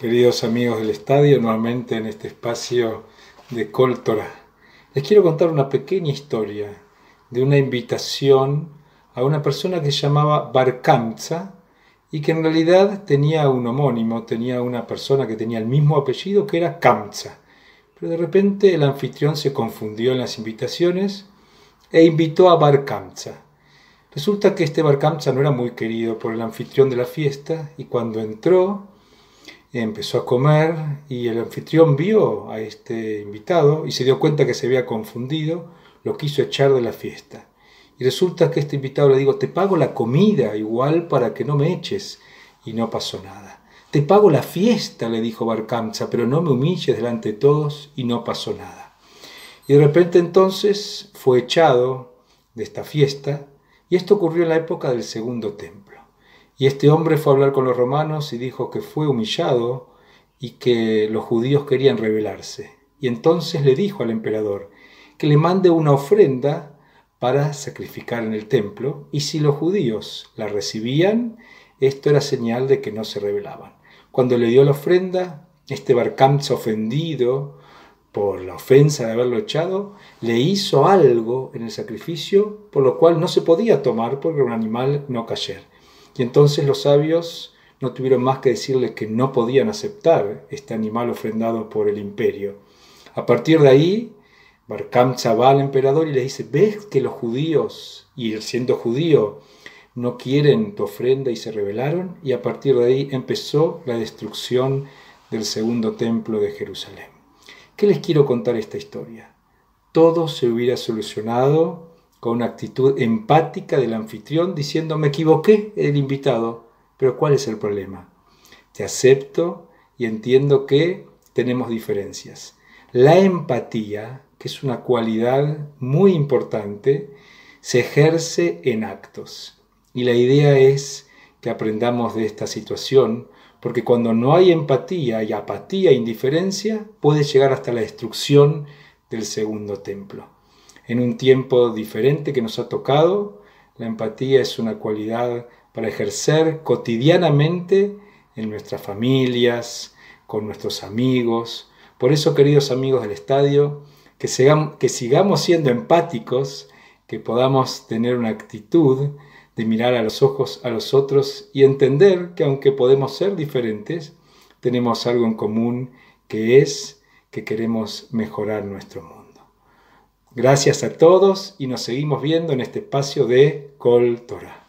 queridos amigos del estadio, nuevamente en este espacio de Kol Les quiero contar una pequeña historia de una invitación a una persona que se llamaba Barkamza y que en realidad tenía un homónimo, tenía una persona que tenía el mismo apellido que era Kamza. Pero de repente el anfitrión se confundió en las invitaciones e invitó a Barkamza. Resulta que este Barkamza no era muy querido por el anfitrión de la fiesta y cuando entró empezó a comer y el anfitrión vio a este invitado y se dio cuenta que se había confundido, lo quiso echar de la fiesta. Y resulta que este invitado le dijo, te pago la comida igual para que no me eches. Y no pasó nada. Te pago la fiesta, le dijo Barcamza, pero no me humilles delante de todos y no pasó nada. Y de repente entonces fue echado de esta fiesta y esto ocurrió en la época del segundo templo. Y este hombre fue a hablar con los romanos y dijo que fue humillado y que los judíos querían rebelarse. Y entonces le dijo al emperador que le mande una ofrenda para sacrificar en el templo, y si los judíos la recibían, esto era señal de que no se rebelaban. Cuando le dio la ofrenda, este Barcamza ofendido por la ofensa de haberlo echado, le hizo algo en el sacrificio por lo cual no se podía tomar porque era un animal no cayer. Y entonces los sabios no tuvieron más que decirle que no podían aceptar este animal ofrendado por el imperio. A partir de ahí, Barkamza va al emperador y le dice, ¿ves que los judíos, y siendo judío, no quieren tu ofrenda y se rebelaron? Y a partir de ahí empezó la destrucción del segundo templo de Jerusalén. ¿Qué les quiero contar esta historia? Todo se hubiera solucionado con una actitud empática del anfitrión diciendo me equivoqué el invitado, pero ¿cuál es el problema? Te acepto y entiendo que tenemos diferencias. La empatía, que es una cualidad muy importante, se ejerce en actos. Y la idea es que aprendamos de esta situación, porque cuando no hay empatía y apatía e indiferencia, puede llegar hasta la destrucción del segundo templo en un tiempo diferente que nos ha tocado. La empatía es una cualidad para ejercer cotidianamente en nuestras familias, con nuestros amigos. Por eso, queridos amigos del estadio, que, sigamos siendo empáticos, que podamos tener una actitud de mirar a los ojos a los otros y entender que aunque podemos ser diferentes, tenemos algo en común que es que queremos mejorar nuestro mundo. Gracias a todos y nos seguimos viendo en este espacio de Col Torah.